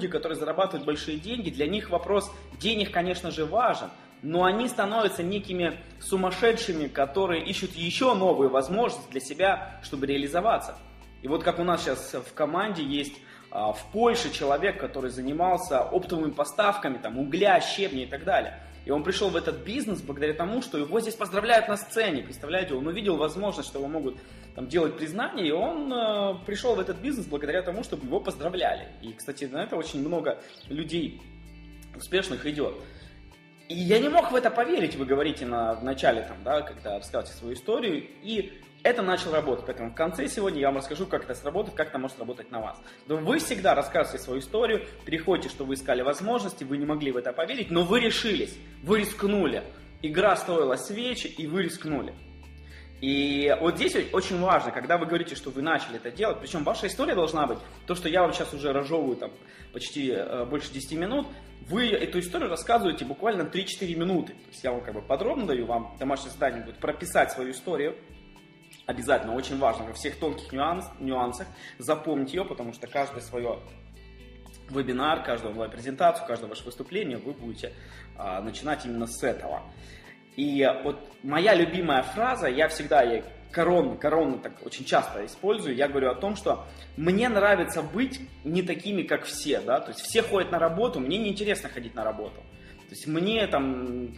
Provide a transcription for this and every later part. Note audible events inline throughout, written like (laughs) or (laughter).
люди, которые зарабатывают большие деньги, для них вопрос денег, конечно же, важен, но они становятся некими сумасшедшими, которые ищут еще новые возможности для себя, чтобы реализоваться. И вот как у нас сейчас в команде есть а, в Польше человек, который занимался оптовыми поставками там, угля, щебня и так далее. И он пришел в этот бизнес благодаря тому, что его здесь поздравляют на сцене. Представляете, он увидел возможность, что его могут там, делать признание, и он э, пришел в этот бизнес благодаря тому, чтобы его поздравляли. И, кстати, на это очень много людей успешных идет. И я не мог в это поверить, вы говорите на, в начале, там, да, когда рассказываете свою историю. И это начал работать. Поэтому в конце сегодня я вам расскажу, как это сработает, как это может работать на вас. Но вы всегда рассказываете свою историю, переходите, что вы искали возможности, вы не могли в это поверить, но вы решились, вы рискнули. Игра стоила свечи, и вы рискнули. И вот здесь очень важно, когда вы говорите, что вы начали это делать, причем ваша история должна быть, то, что я вам сейчас уже разжевываю там почти э, больше 10 минут, вы эту историю рассказываете буквально 3-4 минуты. То есть я вам как бы подробно даю, вам домашнее задание будет прописать свою историю, обязательно, очень важно, во всех тонких нюанс, нюансах запомнить ее, потому что каждое свое вебинар, каждую презентацию, каждое ваше выступление вы будете а, начинать именно с этого. И вот моя любимая фраза, я всегда ей коронно, коронно так очень часто использую, я говорю о том, что мне нравится быть не такими, как все, да, то есть все ходят на работу, мне неинтересно ходить на работу. То есть мне там,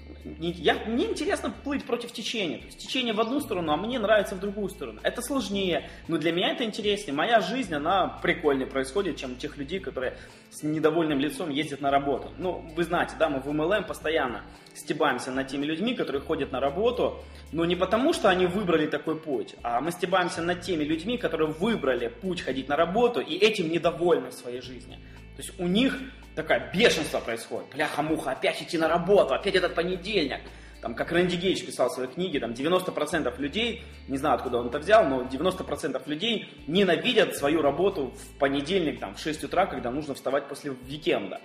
я, мне интересно плыть против течения. То есть течение в одну сторону, а мне нравится в другую сторону. Это сложнее, но для меня это интереснее. Моя жизнь, она прикольнее происходит, чем тех людей, которые с недовольным лицом ездят на работу. Ну, вы знаете, да, мы в MLM постоянно стебаемся над теми людьми, которые ходят на работу, но не потому, что они выбрали такой путь, а мы стебаемся над теми людьми, которые выбрали путь ходить на работу и этим недовольны в своей жизни. То есть у них такое бешенство происходит. Бляха-муха, опять идти на работу, опять этот понедельник. Там, как Рэнди Гейдж писал в своей книге, там 90% людей, не знаю, откуда он это взял, но 90% людей ненавидят свою работу в понедельник, там, в 6 утра, когда нужно вставать после викенда.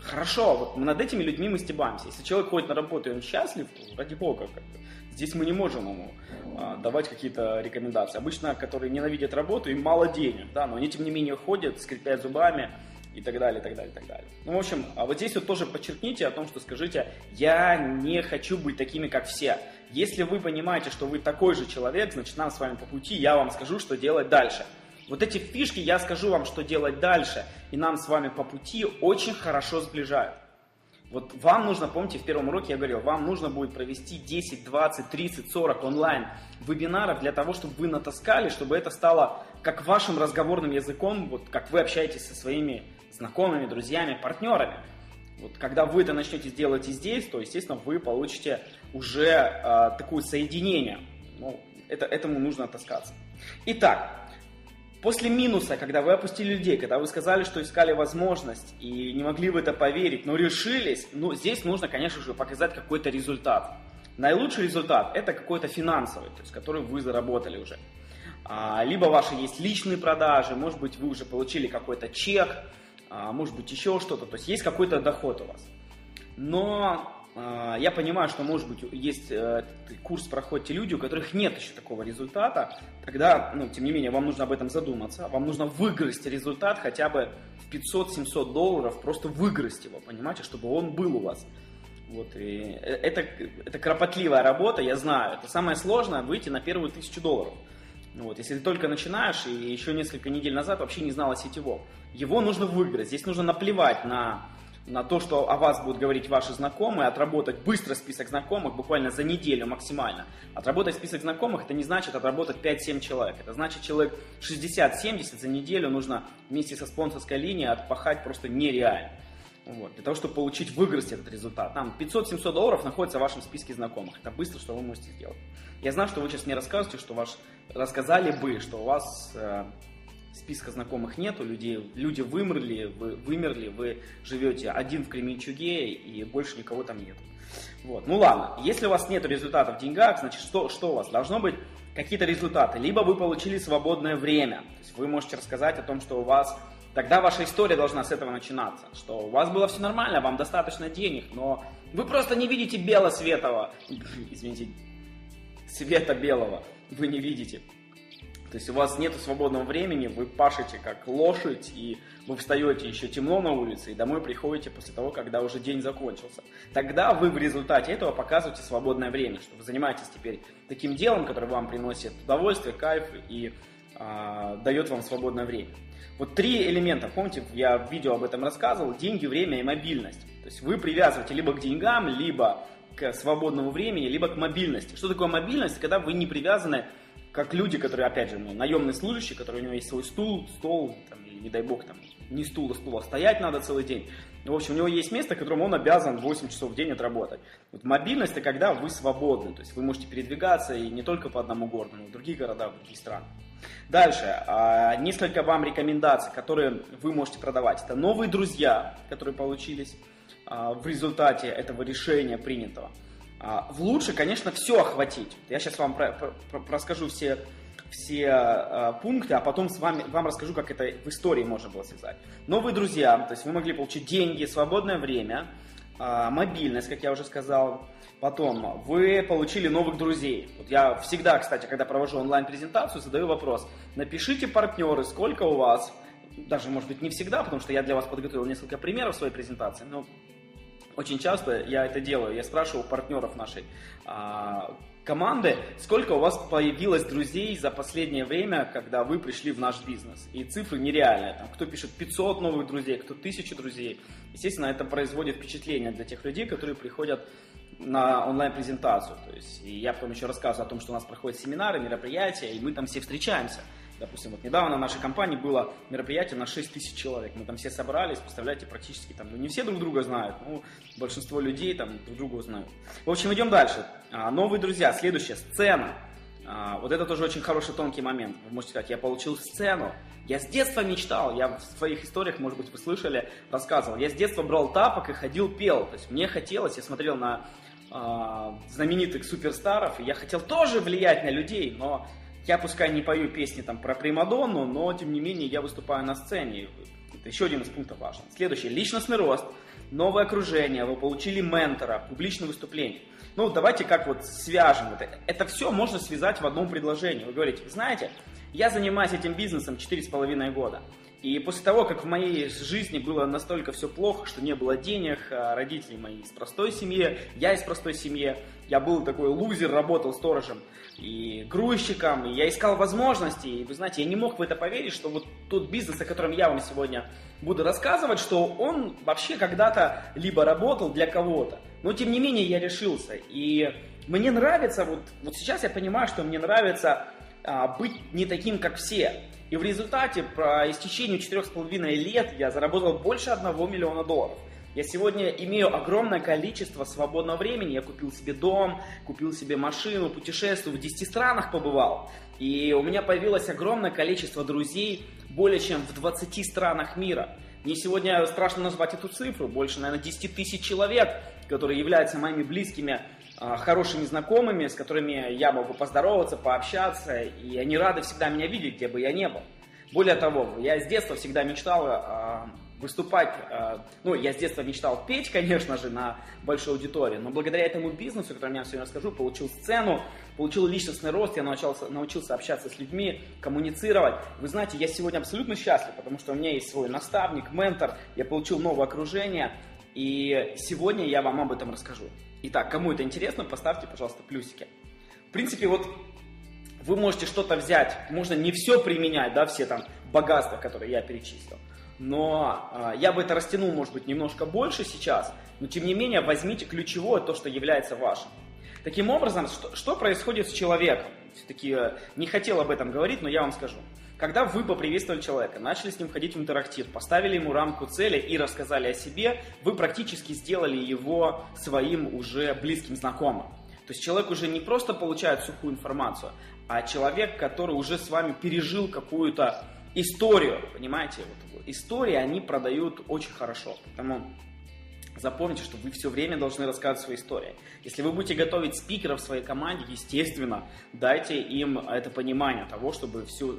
Хорошо, вот над этими людьми мы стебаемся. Если человек ходит на работу и он счастлив, то ради бога, как -то. здесь мы не можем ему а, давать какие-то рекомендации. Обычно, которые ненавидят работу, им мало денег, да, но они тем не менее ходят, скрипят зубами, и так далее, и так далее, и так далее. Ну, в общем, а вот здесь вот тоже подчеркните о том, что скажите, я не хочу быть такими, как все. Если вы понимаете, что вы такой же человек, значит, нам с вами по пути, я вам скажу, что делать дальше. Вот эти фишки я скажу вам, что делать дальше, и нам с вами по пути очень хорошо сближают. Вот вам нужно, помните, в первом уроке я говорил, вам нужно будет провести 10, 20, 30, 40 онлайн вебинаров для того, чтобы вы натаскали, чтобы это стало как вашим разговорным языком, вот как вы общаетесь со своими знакомыми, друзьями, партнерами. Вот когда вы это начнете делать и здесь, то, естественно, вы получите уже э, такое соединение. Ну, это, этому нужно таскаться. Итак, после минуса, когда вы опустили людей, когда вы сказали, что искали возможность и не могли в это поверить, но решились, ну, здесь нужно, конечно же, показать какой-то результат. Наилучший результат – это какой-то финансовый, то есть который вы заработали уже. А, либо ваши есть личные продажи, может быть, вы уже получили какой-то чек, может быть еще что-то, то есть есть какой-то доход у вас. Но а, я понимаю, что, может быть, есть э, курс проходите люди, у которых нет еще такого результата, тогда, ну, тем не менее, вам нужно об этом задуматься, вам нужно выгрызть результат хотя бы в 500-700 долларов, просто выгрызть его, понимаете, чтобы он был у вас. Вот, и э, это, это кропотливая работа, я знаю. Это самое сложное выйти на первую тысячу долларов. Вот, если ты только начинаешь и еще несколько недель назад вообще не знал о сетевом, его нужно выиграть. Здесь нужно наплевать на, на то, что о вас будут говорить ваши знакомые, отработать быстро список знакомых, буквально за неделю максимально. Отработать список знакомых, это не значит отработать 5-7 человек. Это значит человек 60-70 за неделю нужно вместе со спонсорской линией отпахать просто нереально. Вот, для того, чтобы получить, выиграть этот результат. Там 500-700 долларов находится в вашем списке знакомых. Это быстро, что вы можете сделать. Я знаю, что вы сейчас мне рассказываете, что ваш, рассказали бы, что у вас э, списка знакомых нету, людей, люди вымерли, вы вымерли, вы живете один в Кременчуге и больше никого там нет. Вот. Ну ладно, если у вас нет результатов в деньгах, значит что, что у вас? Должно быть какие-то результаты. Либо вы получили свободное время, то есть вы можете рассказать о том, что у вас Тогда ваша история должна с этого начинаться, что у вас было все нормально, вам достаточно денег, но вы просто не видите бело светового, (laughs) извините, света белого, вы не видите. То есть у вас нет свободного времени, вы пашете как лошадь, и вы встаете еще темно на улице, и домой приходите после того, когда уже день закончился. Тогда вы в результате этого показываете свободное время, что вы занимаетесь теперь таким делом, которое вам приносит удовольствие, кайф и а, дает вам свободное время. Вот три элемента, помните, я в видео об этом рассказывал, деньги, время и мобильность. То есть вы привязываете либо к деньгам, либо к свободному времени, либо к мобильности. Что такое мобильность? Когда вы не привязаны как люди, которые, опять же, ну, наемные служащие, которые у него есть свой стул, стол, там, не дай бог, там, не стул, а стул, а стоять надо целый день. В общем, у него есть место, которому он обязан 8 часов в день отработать. Вот мобильность – это когда вы свободны, то есть вы можете передвигаться и не только по одному городу, но и в другие города, в другие страны. Дальше, а, несколько вам рекомендаций, которые вы можете продавать. Это новые друзья, которые получились а, в результате этого решения принятого. А, в лучше, конечно, все охватить. Я сейчас вам про, про, про, расскажу все, все э, пункты, а потом с вами, вам расскажу, как это в истории можно было связать. Новые друзья, то есть вы могли получить деньги, свободное время, э, мобильность, как я уже сказал. Потом вы получили новых друзей. Вот я всегда, кстати, когда провожу онлайн-презентацию, задаю вопрос. Напишите партнеры, сколько у вас, даже, может быть, не всегда, потому что я для вас подготовил несколько примеров своей презентации, но очень часто я это делаю. Я спрашиваю партнеров нашей а, команды, сколько у вас появилось друзей за последнее время, когда вы пришли в наш бизнес. И цифры нереальные. Там, кто пишет 500 новых друзей, кто 1000 друзей. Естественно, это производит впечатление для тех людей, которые приходят на онлайн-презентацию. То есть, и я потом еще рассказываю о том, что у нас проходят семинары, мероприятия, и мы там все встречаемся. Допустим, вот недавно в нашей компании было мероприятие на 6 тысяч человек. Мы там все собрались, представляете, практически там, ну не все друг друга знают, но большинство людей там друг друга узнают. В общем, идем дальше. А, новые друзья. Следующая, сцена. А, вот это тоже очень хороший тонкий момент. Вы можете сказать, я получил сцену. Я с детства мечтал, я в своих историях, может быть, вы слышали, рассказывал. Я с детства брал тапок и ходил, пел. То есть мне хотелось, я смотрел на э, знаменитых суперстаров, и я хотел тоже влиять на людей, но я пускай не пою песни там про Примадонну, но тем не менее я выступаю на сцене. Это еще один из пунктов важен. Следующий. Личностный рост, новое окружение, вы получили ментора, публичное выступление. Ну, давайте как вот свяжем это. Это все можно связать в одном предложении. Вы говорите, знаете, я занимаюсь этим бизнесом 4,5 года. И после того, как в моей жизни было настолько все плохо, что не было денег, а родители мои из простой семьи, я из простой семьи, я был такой лузер, работал сторожем и грузчиком, и я искал возможности, и вы знаете, я не мог в это поверить, что вот тот бизнес, о котором я вам сегодня буду рассказывать, что он вообще когда-то либо работал для кого-то, но тем не менее я решился, и мне нравится, вот, вот сейчас я понимаю, что мне нравится а, быть не таким, как все, и в результате, по истечению 4,5 лет, я заработал больше 1 миллиона долларов. Я сегодня имею огромное количество свободного времени. Я купил себе дом, купил себе машину, путешествую, в 10 странах побывал. И у меня появилось огромное количество друзей, более чем в 20 странах мира. Мне сегодня страшно назвать эту цифру, больше, наверное, 10 тысяч человек, которые являются моими близкими хорошими знакомыми, с которыми я могу поздороваться, пообщаться, и они рады всегда меня видеть, где бы я ни был. Более того, я с детства всегда мечтал э, выступать, э, ну, я с детства мечтал петь, (laughs) конечно же, на большой аудитории, но благодаря этому бизнесу, о котором я сегодня расскажу, получил сцену, получил личностный рост, я научился, научился общаться с людьми, коммуницировать. Вы знаете, я сегодня абсолютно счастлив, потому что у меня есть свой наставник, ментор, я получил новое окружение, и сегодня я вам об этом расскажу. Итак, кому это интересно, поставьте, пожалуйста, плюсики. В принципе, вот вы можете что-то взять, можно не все применять, да, все там богатства, которые я перечислил, но э, я бы это растянул, может быть, немножко больше сейчас, но тем не менее возьмите ключевое, то, что является вашим. Таким образом, что, что происходит с человеком? Все-таки э, не хотел об этом говорить, но я вам скажу. Когда вы поприветствовали человека, начали с ним входить в интерактив, поставили ему рамку цели и рассказали о себе, вы практически сделали его своим уже близким знакомым. То есть человек уже не просто получает сухую информацию, а человек, который уже с вами пережил какую-то историю, понимаете? Вот, истории они продают очень хорошо, поэтому Запомните, что вы все время должны рассказывать свои истории. Если вы будете готовить спикеров в своей команде, естественно, дайте им это понимание того, чтобы всю,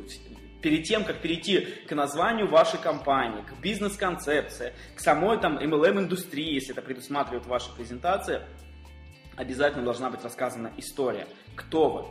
перед тем, как перейти к названию вашей компании, к бизнес-концепции, к самой там MLM-индустрии, если это предусматривает ваша презентация, обязательно должна быть рассказана история. Кто вы?